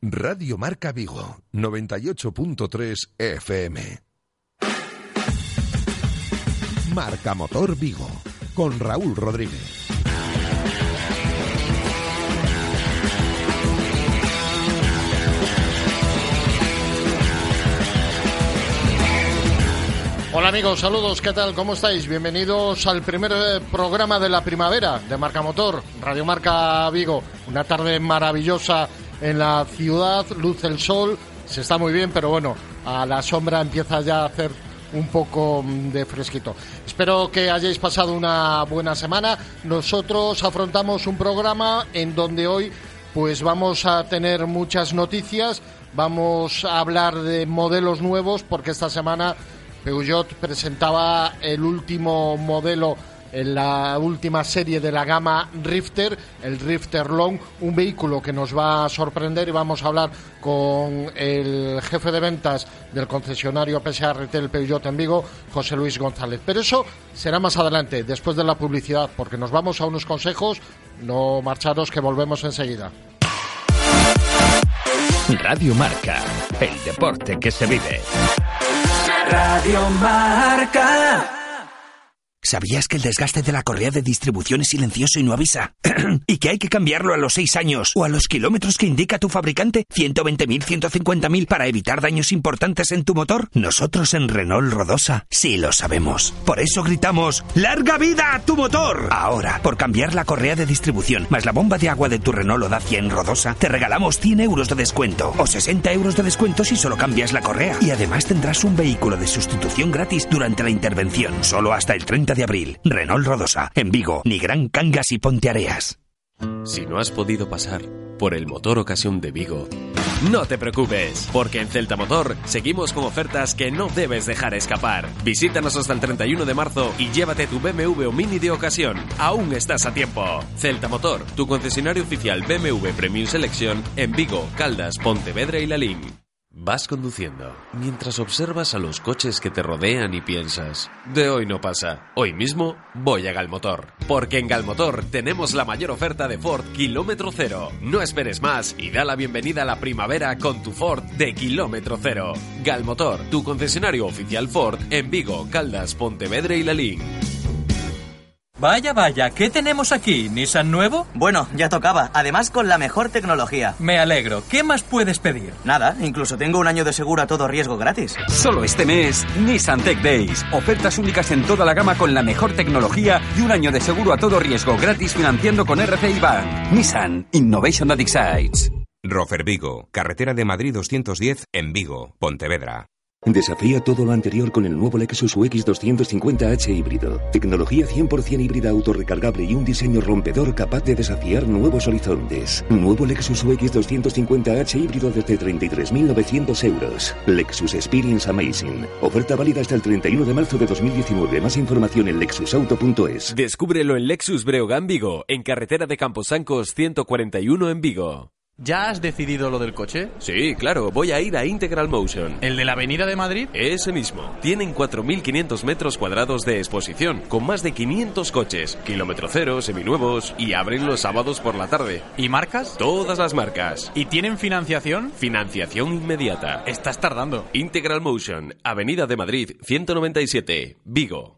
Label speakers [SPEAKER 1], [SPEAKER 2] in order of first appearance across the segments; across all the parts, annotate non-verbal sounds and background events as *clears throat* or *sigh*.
[SPEAKER 1] Radio Marca Vigo, 98.3 FM. Marca Motor Vigo, con Raúl Rodríguez.
[SPEAKER 2] Hola amigos, saludos, ¿qué tal? ¿Cómo estáis? Bienvenidos al primer eh, programa de la primavera de Marca Motor, Radio Marca Vigo. Una tarde maravillosa en la ciudad, luce el sol, se está muy bien, pero bueno, a la sombra empieza ya a hacer un poco mm, de fresquito. Espero que hayáis pasado una buena semana. Nosotros afrontamos un programa en donde hoy pues vamos a tener muchas noticias, vamos a hablar de modelos nuevos porque esta semana Peugeot presentaba el último modelo en la última serie de la gama Rifter, el Rifter Long, un vehículo que nos va a sorprender y vamos a hablar con el jefe de ventas del concesionario PSA Retail Peugeot en Vigo, José Luis González. Pero eso será más adelante, después de la publicidad, porque nos vamos a unos consejos, no marcharos que volvemos enseguida.
[SPEAKER 3] Radio Marca, el deporte que se vive.
[SPEAKER 4] Radio Marca.
[SPEAKER 5] ¿Sabías que el desgaste de la correa de distribución es silencioso y no avisa? *clears throat* ¿Y que hay que cambiarlo a los 6 años o a los kilómetros que indica tu fabricante? ¿120.000, 150.000 para evitar daños importantes en tu motor? Nosotros en Renault Rodosa sí lo sabemos. Por eso gritamos ¡Larga vida a tu motor! Ahora, por cambiar la correa de distribución más la bomba de agua de tu Renault o Dacia en Rodosa, te regalamos 100 euros de descuento o 60 euros de descuento si solo cambias la correa. Y además tendrás un vehículo de sustitución gratis durante la intervención, solo hasta el 30 de abril. Renault Rodosa, en Vigo, Nigrán Cangas y Ponteareas.
[SPEAKER 6] Si no has podido pasar por el motor ocasión de Vigo, no te preocupes, porque en Celta Motor seguimos con ofertas que no debes dejar escapar. Visítanos hasta el 31 de marzo y llévate tu BMW o Mini de ocasión. Aún estás a tiempo. Celta Motor, tu concesionario oficial BMW Premium Selección en Vigo, Caldas, Pontevedra y Lalín. Vas conduciendo mientras observas a los coches que te rodean y piensas, de hoy no pasa, hoy mismo voy a Galmotor. Porque en Galmotor tenemos la mayor oferta de Ford kilómetro cero. No esperes más y da la bienvenida a la primavera con tu Ford de kilómetro cero. Galmotor, tu concesionario oficial Ford en Vigo, Caldas, Pontevedra y Lalín.
[SPEAKER 7] Vaya, vaya, ¿qué tenemos aquí? ¿Nissan nuevo?
[SPEAKER 8] Bueno, ya tocaba. Además, con la mejor tecnología.
[SPEAKER 7] Me alegro. ¿Qué más puedes pedir?
[SPEAKER 8] Nada, incluso tengo un año de seguro a todo riesgo gratis.
[SPEAKER 9] Solo este mes, Nissan Tech Days. Ofertas únicas en toda la gama con la mejor tecnología y un año de seguro a todo riesgo gratis financiando con RCI Bank. Nissan Innovation that excites.
[SPEAKER 10] Rofer Vigo, carretera de Madrid 210 en Vigo, Pontevedra.
[SPEAKER 11] Desafía todo lo anterior con el nuevo Lexus UX 250h híbrido. Tecnología 100% híbrida autorrecargable y un diseño rompedor capaz de desafiar nuevos horizontes. Nuevo Lexus UX 250h híbrido desde 33.900 euros. Lexus Experience Amazing. Oferta válida hasta el 31 de marzo de 2019. Más información en lexusauto.es.
[SPEAKER 6] Descúbrelo en Lexus Breogán Vigo, en carretera de Camposancos 141 en Vigo.
[SPEAKER 7] ¿Ya has decidido lo del coche?
[SPEAKER 6] Sí, claro, voy a ir a Integral Motion.
[SPEAKER 7] ¿El de la Avenida de Madrid?
[SPEAKER 6] Ese mismo. Tienen 4.500 metros cuadrados de exposición, con más de 500 coches, kilómetro cero, seminuevos, y abren los sábados por la tarde.
[SPEAKER 7] ¿Y marcas?
[SPEAKER 6] Todas las marcas.
[SPEAKER 7] ¿Y tienen financiación?
[SPEAKER 6] Financiación inmediata.
[SPEAKER 7] Estás tardando.
[SPEAKER 6] Integral Motion, Avenida de Madrid, 197, Vigo.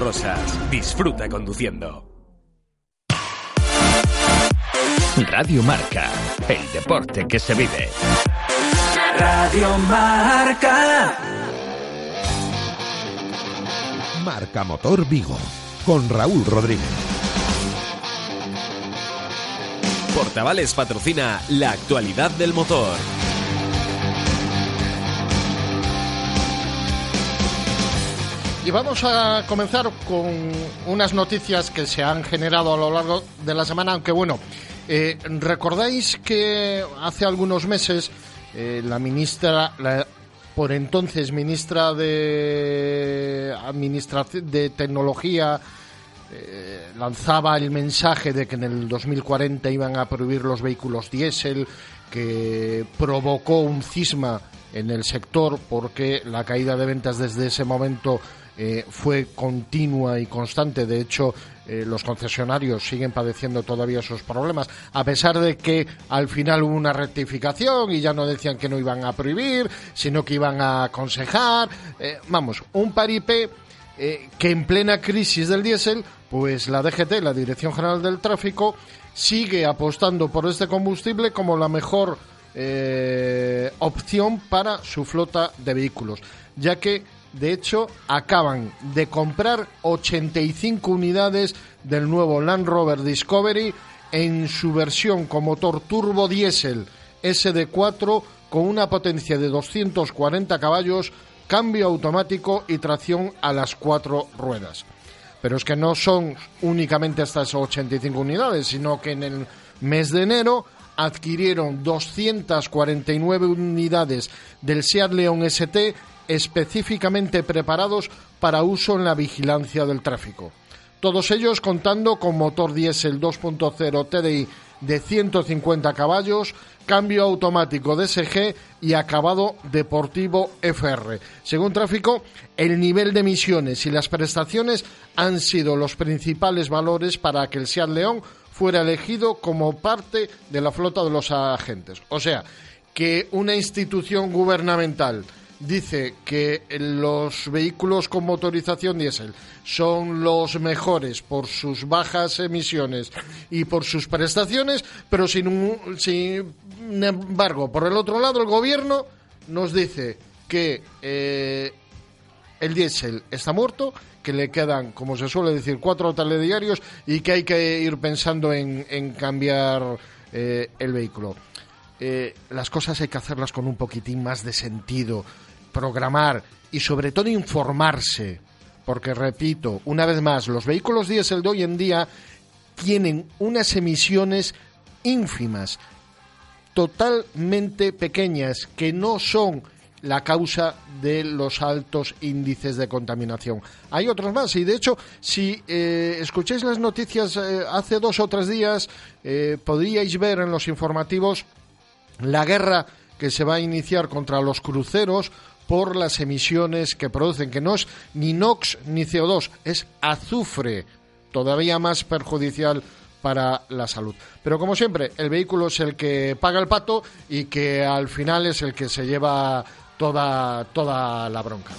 [SPEAKER 6] Autorosas, disfruta conduciendo.
[SPEAKER 3] Radio Marca, el deporte que se vive.
[SPEAKER 4] Radio Marca.
[SPEAKER 1] Marca Motor Vigo, con Raúl Rodríguez.
[SPEAKER 6] Portavales patrocina la actualidad del motor.
[SPEAKER 2] Y vamos a comenzar con unas noticias que se han generado a lo largo de la semana, aunque bueno, eh, recordáis que hace algunos meses eh, la ministra, la por entonces ministra de Administración de Tecnología, eh, lanzaba el mensaje de que en el 2040 iban a prohibir los vehículos diésel, que provocó un cisma en el sector porque la caída de ventas desde ese momento eh, fue continua y constante. De hecho, eh, los concesionarios siguen padeciendo todavía esos problemas, a pesar de que al final hubo una rectificación y ya no decían que no iban a prohibir, sino que iban a aconsejar. Eh, vamos, un paripé que en plena crisis del diésel, pues la DGT, la Dirección General del Tráfico, sigue apostando por este combustible como la mejor opción para su flota de vehículos, ya que de hecho, acaban de comprar 85 unidades del nuevo Land Rover Discovery en su versión con motor turbo diésel SD4 con una potencia de 240 caballos, cambio automático y tracción a las cuatro ruedas. Pero es que no son únicamente estas 85 unidades, sino que en el mes de enero adquirieron 249 unidades del Seat León ST específicamente preparados para uso en la vigilancia del tráfico. Todos ellos contando con motor diésel 2.0 TDI de 150 caballos, cambio automático DSG y acabado deportivo FR. Según tráfico, el nivel de emisiones y las prestaciones han sido los principales valores para que el Seat León fuera elegido como parte de la flota de los agentes. O sea, que una institución gubernamental dice que los vehículos con motorización diésel son los mejores por sus bajas emisiones y por sus prestaciones, pero sin, sin embargo, por el otro lado, el gobierno nos dice que eh, el diésel está muerto, que le quedan, como se suele decir, cuatro telediarios y que hay que ir pensando en, cambiar eh, el vehículo. Eh, las cosas hay que hacerlas con un poquitín más de sentido programar y sobre todo informarse, porque repito, una vez más, los vehículos diésel de hoy en día tienen unas emisiones ínfimas, totalmente pequeñas, que no son la causa de los altos índices de contaminación. Hay otros más y de hecho, si eh, escucháis las noticias eh, hace dos o tres días, eh, podríais ver en los informativos la guerra que se va a iniciar contra los cruceros por las emisiones que producen, que no es ni NOx ni CO2, es azufre, todavía más perjudicial para la salud. Pero como siempre, el vehículo es el que paga el pato y que al final es el que se lleva toda, toda la bronca.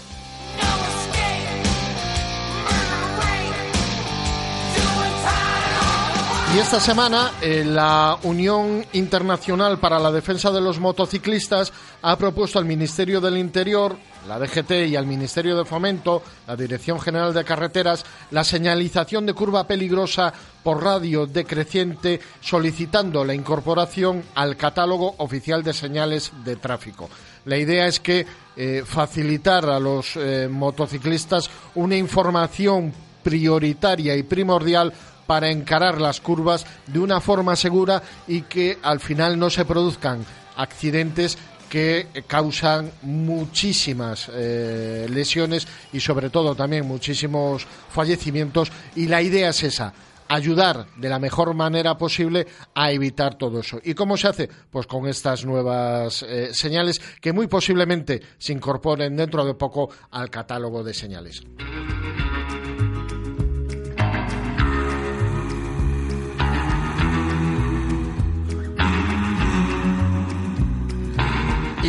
[SPEAKER 2] Y esta semana eh, la Unión Internacional para la Defensa de los Motociclistas ha propuesto al Ministerio del Interior, la DGT y al Ministerio de Fomento, la Dirección General de Carreteras, la señalización de curva peligrosa por radio decreciente, solicitando la incorporación al catálogo oficial de señales de tráfico. La idea es que eh, facilitar a los eh, motociclistas una información prioritaria y primordial para encarar las curvas de una forma segura y que al final no se produzcan accidentes que causan muchísimas eh, lesiones y sobre todo también muchísimos fallecimientos y la idea es esa ayudar de la mejor manera posible a evitar todo eso. ¿Y cómo se hace? Pues con estas nuevas eh, señales que muy posiblemente se incorporen dentro de poco al catálogo de señales.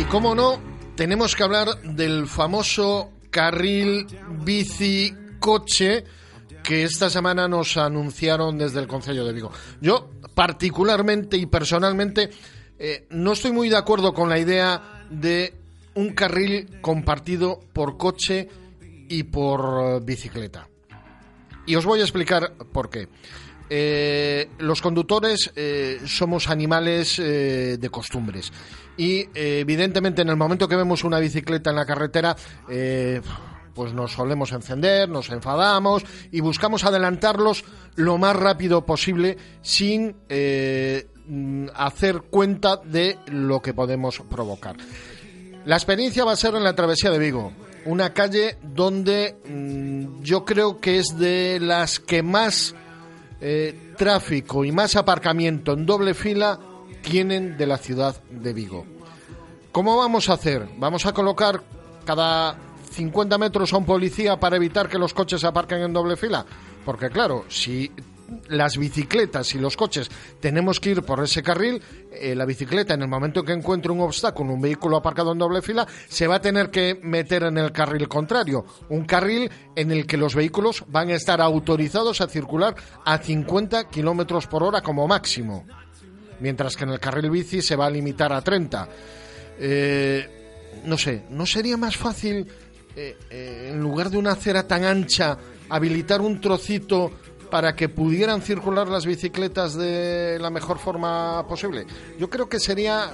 [SPEAKER 2] Y cómo no, tenemos que hablar del famoso carril bici coche que esta semana nos anunciaron desde el Consejo de Vigo. Yo, particularmente y personalmente, eh, no estoy muy de acuerdo con la idea de un carril compartido por coche y por bicicleta. Y os voy a explicar por qué. Eh, los conductores eh, somos animales de costumbres y evidentemente en el momento que vemos una bicicleta en la carretera pues nos solemos encender, nos enfadamos y buscamos adelantarlos lo más rápido posible sin eh, hacer cuenta de lo que podemos provocar. La experiencia va a ser en la travesía de Vigo, una calle donde mm, yo creo que es de las que más eh, tráfico y más aparcamiento en doble fila tienen de la ciudad de Vigo. ¿Cómo vamos a hacer? Vamos a colocar cada 50 metros a un policía para evitar que los coches aparquen en doble fila? Porque claro, si las bicicletas y los coches tenemos que ir por ese carril, eh, la bicicleta en el momento que encuentre un obstáculo, un vehículo aparcado en doble fila, se va a tener que meter en el carril contrario, un carril en el que los vehículos van a estar autorizados a circular a 50 kilómetros por hora como máximo, mientras que en el carril bici se va a limitar a 30. Eh, no sé, ¿no sería más fácil eh, en lugar de una acera tan ancha, habilitar un trocito para que pudieran circular las bicicletas de la mejor forma posible. Yo creo que sería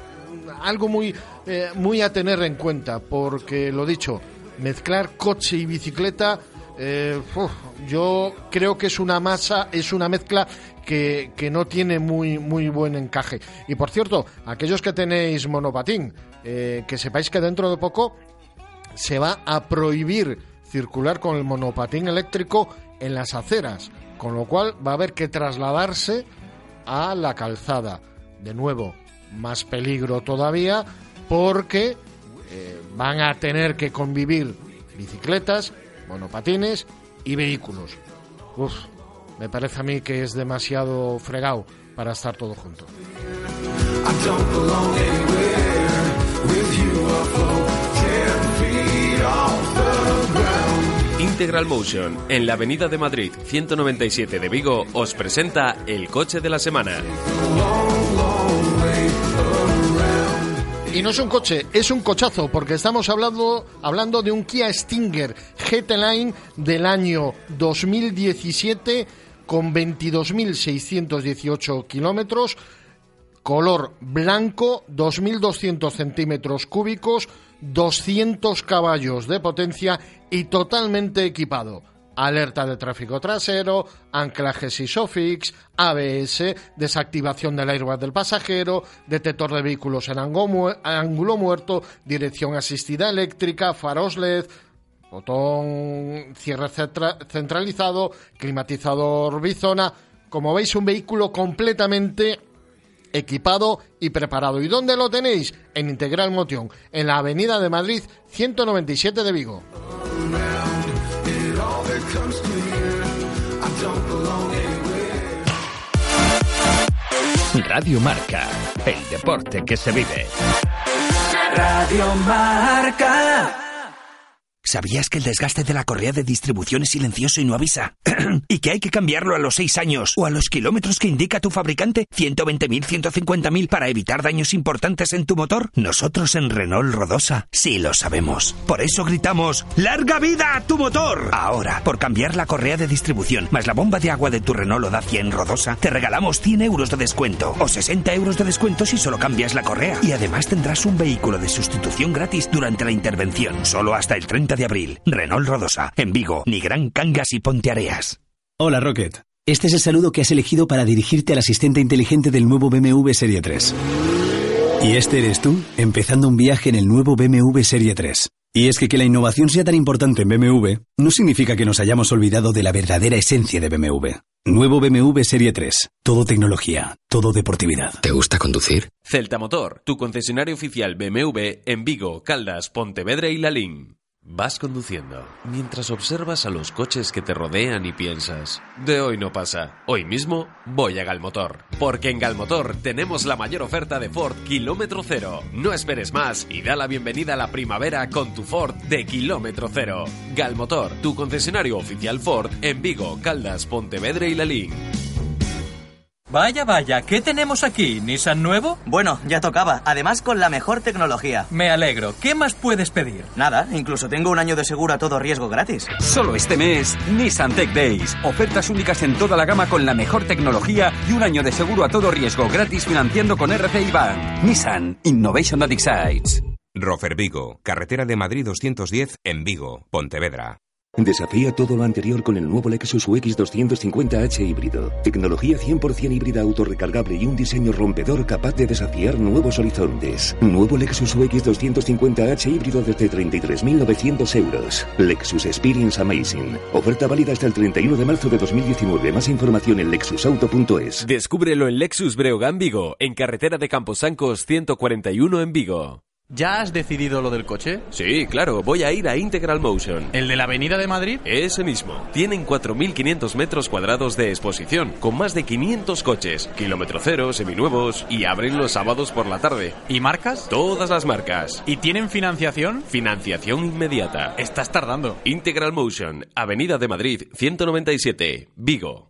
[SPEAKER 2] algo muy, eh, muy a tener en cuenta, porque lo dicho, mezclar coche y bicicleta, yo creo que es una masa, es una mezcla que, que, no tiene muy, muy buen encaje. Y por cierto, aquellos que tenéis monopatín, que sepáis que dentro de poco se va a prohibir circular con el monopatín eléctrico en las aceras, con lo cual va a haber que trasladarse a la calzada. De nuevo, más peligro todavía porque eh, van a tener que convivir bicicletas, monopatines y vehículos. Uf, me parece a mí que es demasiado fregado para estar todo junto.
[SPEAKER 6] Integral Motion, en la Avenida de Madrid 197 de Vigo, os presenta el coche de la semana.
[SPEAKER 2] Y no es un coche, es un cochazo, porque estamos hablando, hablando de un Kia Stinger GT Line del año 2017 con 22.618 kilómetros, color blanco, 2.200 centímetros cúbicos, 200 caballos de potencia y totalmente equipado. Alerta de tráfico trasero, anclajes ISOFIX, ABS, desactivación del airbag del pasajero, detector de vehículos en ángulo muerto, dirección asistida eléctrica, faros LED, botón cierre centralizado, climatizador bizona. Como veis, un vehículo completamente equipado y preparado. ¿Y dónde lo tenéis? En Integral Motion, en la Avenida de Madrid 197 de Vigo.
[SPEAKER 3] Radio Marca, el deporte que se vive.
[SPEAKER 4] Radio Marca.
[SPEAKER 5] ¿Sabías que el desgaste de la correa de distribución es silencioso y no avisa? *clears throat* ¿Y que hay que cambiarlo a los 6 años o a los kilómetros que indica tu fabricante? ¿120.000, 150.000 para evitar daños importantes en tu motor? Nosotros en Renault Rodosa sí lo sabemos. Por eso gritamos ¡Larga vida a tu motor! Ahora, por cambiar la correa de distribución más la bomba de agua de tu Renault o Dacia en Rodosa, te regalamos 100 euros de descuento o 60 euros de descuento si solo cambias la correa. Y además tendrás un vehículo de sustitución gratis durante la intervención, solo hasta el 30 de abril. Renault Rodosa, en Vigo, Nigrán Cangas y Ponteareas.
[SPEAKER 12] Hola Rocket. Este es el saludo que has elegido para dirigirte al asistente inteligente del nuevo BMW Serie 3. ¿Y este eres tú? Empezando un viaje en el nuevo BMW Serie 3. Y es que que la innovación sea tan importante en BMW no significa que nos hayamos olvidado de la verdadera esencia de BMW. Nuevo BMW Serie 3. Todo tecnología, todo deportividad.
[SPEAKER 13] ¿Te gusta conducir?
[SPEAKER 6] Celta Motor, tu concesionario oficial BMW en Vigo, Caldas, Pontevedra y Lalín. Vas conduciendo mientras observas a los coches que te rodean y piensas, de hoy no pasa, hoy mismo voy a Galmotor. Porque en Galmotor tenemos la mayor oferta de Ford kilómetro cero. No esperes más y da la bienvenida a la primavera con tu Ford de kilómetro cero. Galmotor, tu concesionario oficial Ford en Vigo, Caldas, Pontevedra y Lalín.
[SPEAKER 7] Vaya, vaya, ¿qué tenemos aquí? ¿Nissan nuevo?
[SPEAKER 8] Bueno, ya tocaba. Además, con la mejor tecnología.
[SPEAKER 7] Me alegro. ¿Qué más puedes pedir?
[SPEAKER 8] Nada, incluso tengo un año de seguro a todo riesgo gratis.
[SPEAKER 9] Solo este mes, Nissan Tech Days. Ofertas únicas en toda la gama con la mejor tecnología y un año de seguro a todo riesgo gratis financiando con RCI Bank. Nissan Innovation that excites.
[SPEAKER 10] Rofer Vigo, carretera de Madrid 210 en Vigo, Pontevedra.
[SPEAKER 11] Desafía todo lo anterior con el nuevo Lexus UX 250h híbrido. Tecnología 100% híbrida autorrecargable y un diseño rompedor capaz de desafiar nuevos horizontes. Nuevo Lexus UX 250h híbrido desde 33.900 euros. Lexus Experience Amazing. Oferta válida hasta el 31 de marzo de 2019. Más información en lexusauto.es.
[SPEAKER 6] Descúbrelo en Lexus Breogán Vigo, en carretera de Camposancos 141 en Vigo.
[SPEAKER 14] ¿Ya has decidido lo del coche?
[SPEAKER 6] Sí, claro, voy a ir a Integral Motion.
[SPEAKER 14] ¿El de la Avenida de Madrid?
[SPEAKER 6] Ese mismo. Tienen 4.500 metros cuadrados de exposición, con más de 500 coches, kilómetro cero, seminuevos, y abren los sábados por la tarde.
[SPEAKER 14] ¿Y marcas?
[SPEAKER 6] Todas las marcas.
[SPEAKER 14] ¿Y tienen financiación?
[SPEAKER 6] Financiación inmediata.
[SPEAKER 14] Estás tardando.
[SPEAKER 6] Integral Motion, Avenida de Madrid, 197, Vigo.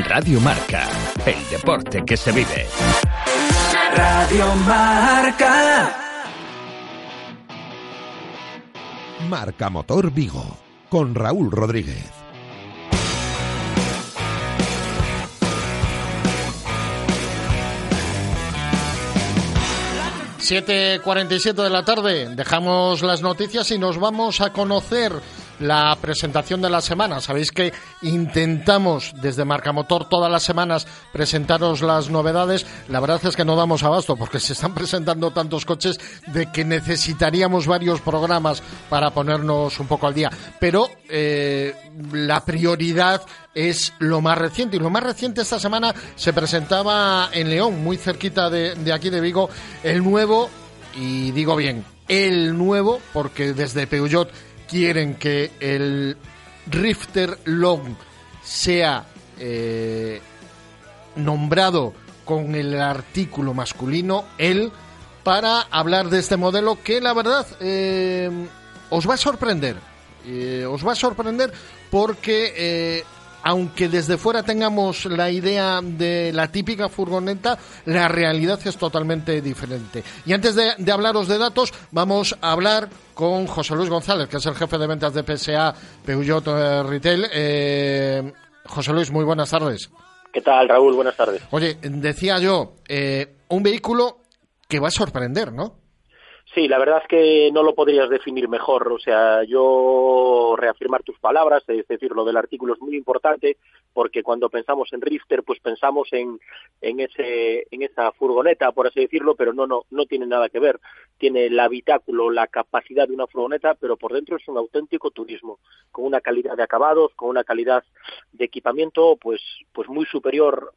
[SPEAKER 3] Radio Marca, el deporte que se vive.
[SPEAKER 4] Radio Marca.
[SPEAKER 1] Marca Motor Vigo, con Raúl Rodríguez.
[SPEAKER 2] ...7.47 de la tarde... ...dejamos las noticias y nos vamos a conocer la presentación de la semana. Sabéis que intentamos desde Marcamotor todas las semanas presentaros las novedades. La verdad es que no damos abasto porque se están presentando tantos coches de que necesitaríamos varios programas para ponernos un poco al día. Pero eh, la prioridad es lo más reciente. Y lo más reciente esta semana se presentaba en León, muy cerquita de, de aquí de Vigo, el nuevo, y digo bien, el nuevo, porque desde Peugeot quieren que el Rifter Long sea eh, nombrado con el artículo masculino, él, para hablar de este modelo que la verdad eh, os va a sorprender. Eh, os va a sorprender porque aunque desde fuera tengamos la idea de la típica furgoneta, la realidad es totalmente diferente. Y antes de, hablaros de datos, vamos a hablar con José Luis González, que es el jefe de ventas de PSA Peugeot eh, Retail. Eh, José Luis, muy buenas tardes.
[SPEAKER 15] ¿Qué tal, Raúl? Buenas tardes.
[SPEAKER 2] Oye, decía yo, eh, un vehículo que va a sorprender, ¿no?
[SPEAKER 15] Sí, la verdad es que no lo podrías definir mejor. O sea, yo reafirmar tus palabras, es decir, lo del artículo es muy importante porque cuando pensamos en Rifter, pues pensamos en, en, ese, en esa furgoneta, por así decirlo, pero no, no, no tiene nada que ver. Tiene el habitáculo, la capacidad de una furgoneta, pero por dentro es un auténtico turismo, con una calidad de acabados, con una calidad de equipamiento, pues, pues muy superior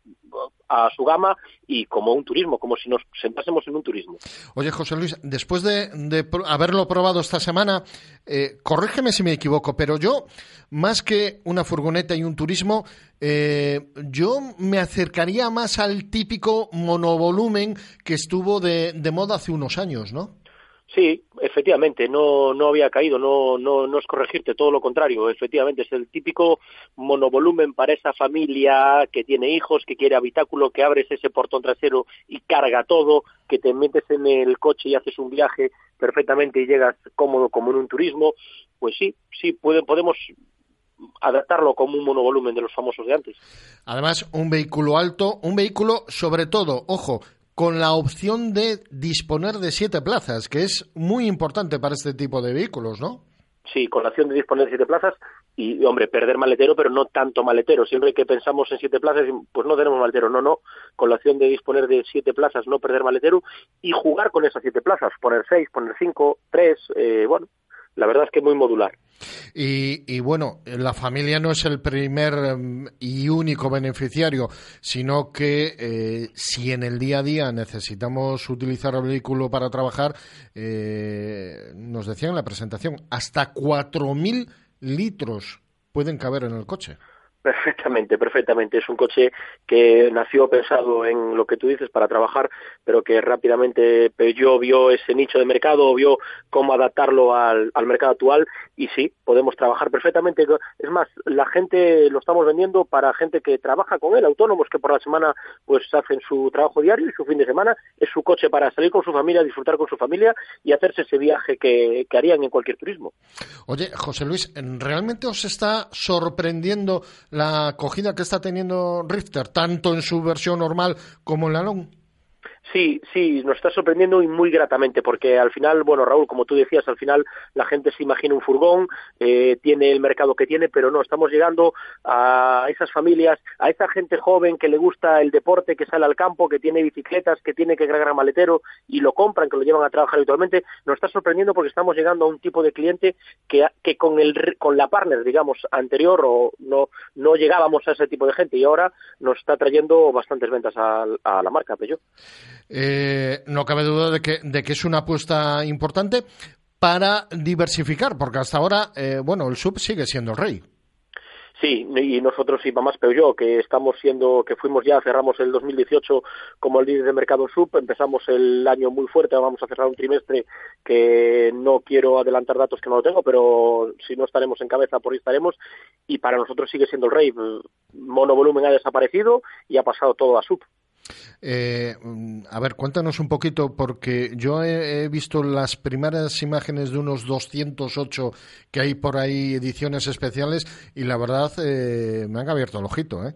[SPEAKER 15] a su gama y como un turismo, como si nos sentásemos en un turismo.
[SPEAKER 2] Oye, José Luis, después de, haberlo probado esta semana, eh, corrígeme si me equivoco, pero yo, más que una furgoneta y un turismo, eh, yo me acercaría más al típico monovolumen que estuvo de, de moda hace unos años, ¿no?
[SPEAKER 15] Sí, efectivamente, no, no había caído, no, no, no es corregirte, todo lo contrario, efectivamente, es el típico monovolumen para esa familia que tiene hijos, que quiere habitáculo, que abres ese portón trasero y carga todo, que te metes en el coche y haces un viaje perfectamente y llegas cómodo como en un turismo, pues sí, sí, podemos adaptarlo como un monovolumen de los famosos de antes.
[SPEAKER 2] Además, un vehículo alto, un vehículo sobre todo, ojo, con la opción de disponer de siete plazas, que es muy importante para este tipo de vehículos, ¿no?
[SPEAKER 15] Sí, con la opción de disponer de siete plazas y, hombre, perder maletero, pero no tanto maletero. Siempre que pensamos en siete plazas, pues no tenemos maletero. No, no. Con la opción de disponer de siete plazas, no perder maletero y jugar con esas siete plazas. Poner seis, poner cinco, tres, eh, bueno, la verdad es que muy modular.
[SPEAKER 2] Y, bueno, la familia no es el primer em, y único beneficiario, sino que eh, si en el día a día necesitamos utilizar el vehículo para trabajar, eh, nos decían en la presentación, hasta 4.000 litros pueden caber en el coche.
[SPEAKER 15] Perfectamente, perfectamente. Es un coche que nació pensado en lo que tú dices para trabajar, pero que rápidamente Peugeot vio ese nicho de mercado, vio cómo adaptarlo al, mercado actual y sí, podemos trabajar perfectamente. Es más, la gente lo estamos vendiendo para gente que trabaja con él, autónomos que por la semana pues hacen su trabajo diario y su fin de semana es su coche para salir con su familia, disfrutar con su familia y hacerse ese viaje que, que harían en cualquier turismo.
[SPEAKER 2] Oye, José Luis, ¿realmente os está sorprendiendo la acogida que está teniendo Rifter, tanto en su versión normal como en la long.
[SPEAKER 15] Sí, sí, nos está sorprendiendo y muy gratamente, porque al final, bueno, Raúl, como tú decías, al final la gente se imagina un furgón, eh, tiene el mercado que tiene, pero no, estamos llegando a esas familias, a esa gente joven que le gusta el deporte, que sale al campo, que tiene bicicletas, que tiene que cargar maletero y lo compran, que lo llevan a trabajar habitualmente. Nos está sorprendiendo porque estamos llegando a un tipo de cliente que, que con, el, con la partner, digamos, anterior o no, no llegábamos a ese tipo de gente y ahora nos está trayendo bastantes ventas a, a la marca Peugeot.
[SPEAKER 2] Eh, no cabe duda de que, de que es una apuesta importante para diversificar, porque hasta ahora, eh, bueno, el sub sigue siendo el rey.
[SPEAKER 15] Sí, y nosotros y más yo, que estamos siendo, que fuimos ya, cerramos el 2018 como el líder de mercado sub, empezamos el año muy fuerte, vamos a cerrar un trimestre que no quiero adelantar datos que no lo tengo, pero si no estaremos en cabeza, por ahí estaremos, y para nosotros sigue siendo el rey. Monovolumen ha desaparecido y ha pasado todo a sub.
[SPEAKER 2] Eh, a ver, cuéntanos un poquito, porque yo he, visto las primeras imágenes de unos 208 que hay por ahí, ediciones especiales, y la verdad eh, me han abierto el ojito, ¿eh?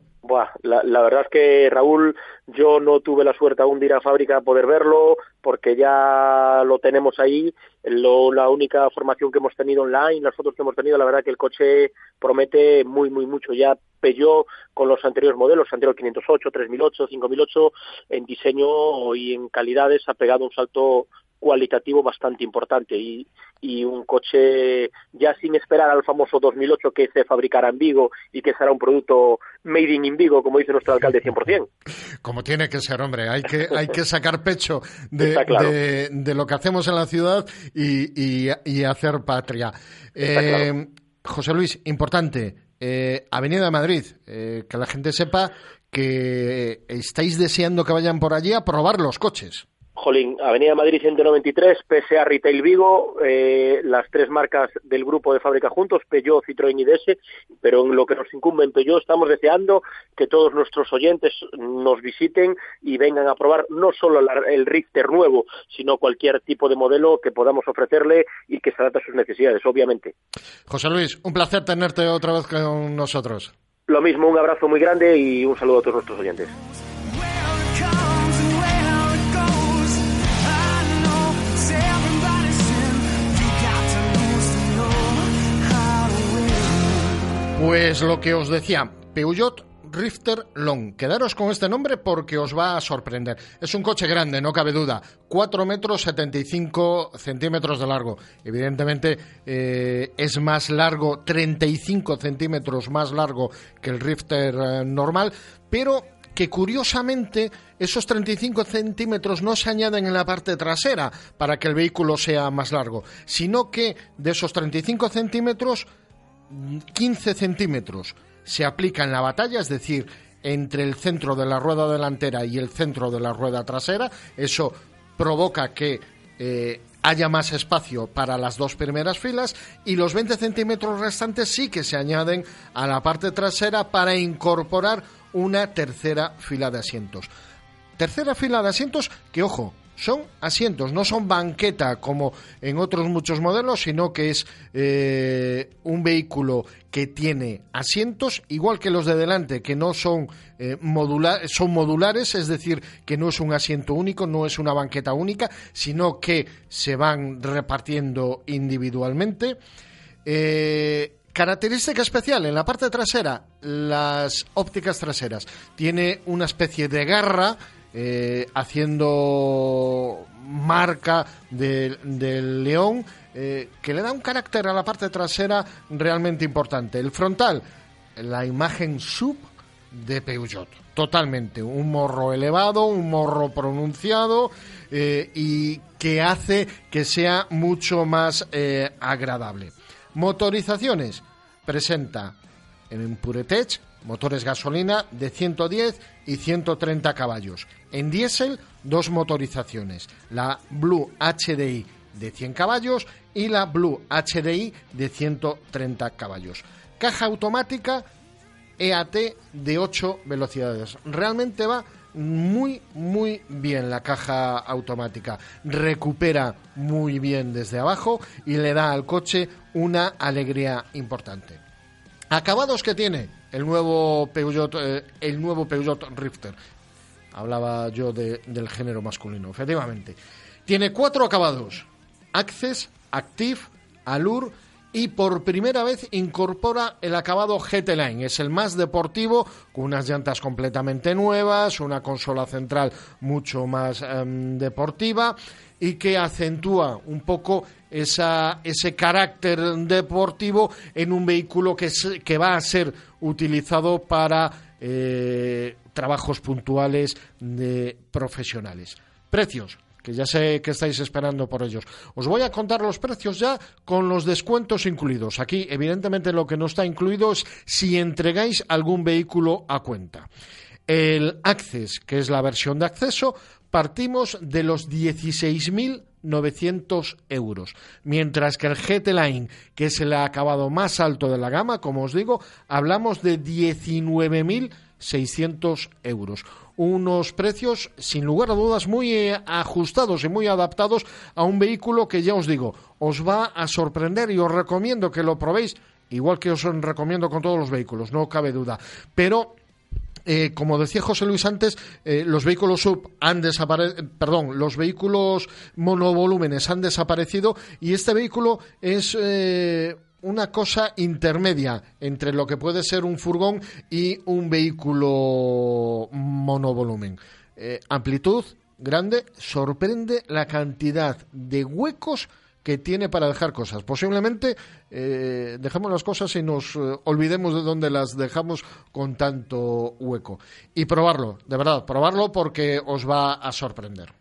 [SPEAKER 15] La, verdad es que Raúl, yo no tuve la suerte aún de ir a fábrica a poder verlo, porque ya lo tenemos ahí. la única formación que hemos tenido online, las fotos que hemos tenido, la verdad que el coche promete muy, muy mucho. Ya Peugeot con los anteriores modelos, anterior 508, 3008, 5008, en diseño y en calidades ha pegado un salto cualitativo bastante importante y, y, un coche ya sin esperar al famoso 2008 que se fabricará en Vigo y que será un producto made in Vigo, como dice nuestro alcalde *laughs* 100%.
[SPEAKER 2] Como tiene que ser, hombre, hay que, hay que sacar pecho de, de, lo que hacemos en la ciudad y, y, hacer patria. Eh, José Luis, importante, eh, Avenida de Madrid, eh, que la gente sepa que estáis deseando que vayan por allí a probar los coches.
[SPEAKER 15] Jolín, Avenida Madrid 193, PSA Retail Vigo, eh, las tres marcas del grupo de fábrica juntos, Peugeot, Citroën y DS, pero en lo que nos incumbe en Peugeot estamos deseando que todos nuestros oyentes nos visiten y vengan a probar no solo el Richter nuevo, sino cualquier tipo de modelo que podamos ofrecerle y que se adapte a sus necesidades, obviamente.
[SPEAKER 2] José Luis, un placer tenerte otra vez con nosotros.
[SPEAKER 15] Lo mismo, un abrazo muy grande y un saludo a todos nuestros oyentes.
[SPEAKER 2] Pues lo que os decía, Peugeot Rifter Long. Quedaros con este nombre porque os va a sorprender. Es un coche grande, no cabe duda. 4 metros 75 centímetros de largo. Evidentemente eh, es más largo, 35 centímetros más largo que el Rifter eh, normal, pero que curiosamente esos 35 centímetros no se añaden en la parte trasera para que el vehículo sea más largo, sino que de esos 35 centímetros 15 centímetros se aplica en la batalla, es decir, entre el centro de la rueda delantera y el centro de la rueda trasera. Eso provoca que eh, haya más espacio para las dos primeras filas y los 20 centímetros restantes sí que se añaden a la parte trasera para incorporar una tercera fila de asientos. Tercera fila de asientos que, ojo, son asientos, no son banqueta como en otros muchos modelos, sino que es eh, un vehículo que tiene asientos, igual que los de delante, que no son, eh, son modulares, es decir, que no es un asiento único, no es una banqueta única, sino que se van repartiendo individualmente. Eh, característica especial en la parte trasera, las ópticas traseras. Tiene una especie de garra eh, haciendo marca del león eh, que le da un carácter a la parte trasera realmente importante. El frontal, la imagen sub de Peugeot, totalmente, un morro elevado, un morro pronunciado eh, y que hace que sea mucho más agradable. Motorizaciones, presenta en Puretech motores gasolina de 110 y 130 caballos. En diésel, dos motorizaciones, la Blue HDI de 100 caballos y la Blue HDI de 130 caballos. Caja automática EAT de 8 velocidades. Realmente va muy, muy bien la caja automática. Recupera muy bien desde abajo y le da al coche una alegría importante. Acabados que tiene el nuevo Peugeot, eh, el nuevo Peugeot Rifter. Hablaba yo del género masculino, efectivamente. Tiene cuatro acabados: Access, Active, Allure y por primera vez incorpora el acabado GT Line. Es el más deportivo, con unas llantas completamente nuevas, una consola central mucho más em, deportiva y que acentúa un poco esa, ese carácter deportivo en un vehículo que, va a ser utilizado para eh, trabajos puntuales de profesionales. Precios, que ya sé que estáis esperando por ellos. Os voy a contar los precios ya con los descuentos incluidos. Aquí, evidentemente, lo que no está incluido es si entregáis algún vehículo a cuenta. El Access, que es la versión de acceso, partimos de los 16.900 euros, mientras que el GT Line, que es el acabado más alto de la gama, como os digo, hablamos de 19.600 euros. Unos precios, sin lugar a dudas, muy eh, ajustados y muy adaptados a un vehículo que ya os digo, os va a sorprender y os recomiendo que lo probéis igual que os recomiendo con todos los vehículos, no cabe duda. Pero eh, como decía José Luis antes, eh, los vehículos sub han desaparecido, perdón, los vehículos monovolúmenes han desaparecido y este vehículo es eh, una cosa intermedia entre lo que puede ser un furgón y un vehículo monovolumen. amplitud grande, sorprende la cantidad de huecos que tiene para dejar cosas. Posiblemente eh, dejamos las cosas y nos eh, olvidemos de dónde las dejamos con tanto hueco. Y probarlo, de verdad, probarlo porque os va a sorprender.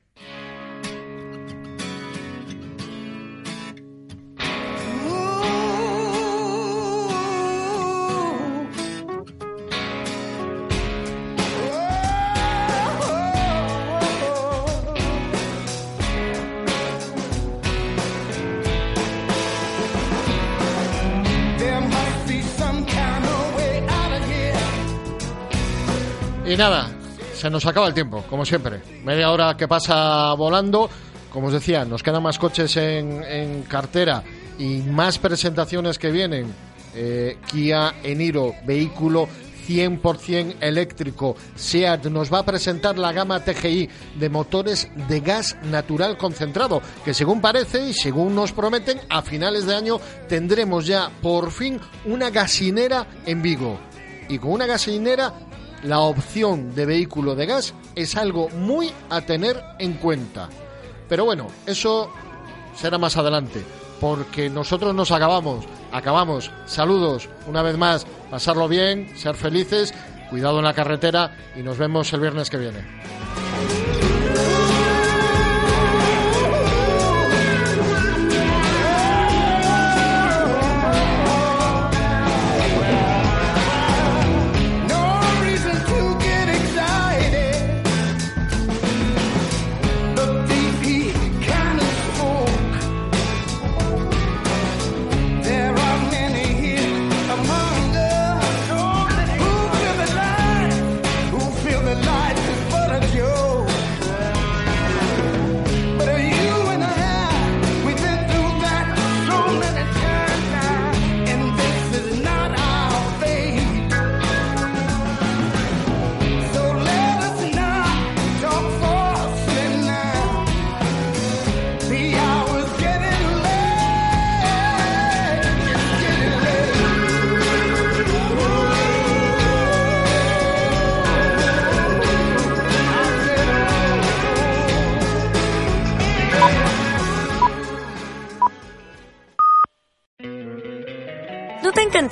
[SPEAKER 2] Nada, se nos acaba el tiempo, como siempre. Media hora que pasa volando. Como os decía, nos quedan más coches en, cartera y más presentaciones que vienen. Eh, Kia Eniro, vehículo 100% eléctrico. SEAT nos va a presentar la gama TGI de motores de gas natural concentrado, que según parece y según nos prometen, a finales de año tendremos ya por fin una gasinera en Vigo. Y con una gasinera la opción de vehículo de gas es algo muy a tener en cuenta. Pero bueno, eso será más adelante, porque nosotros nos acabamos, acabamos. Saludos, una vez más, pasarlo bien, ser felices, cuidado en la carretera y nos vemos el viernes que viene.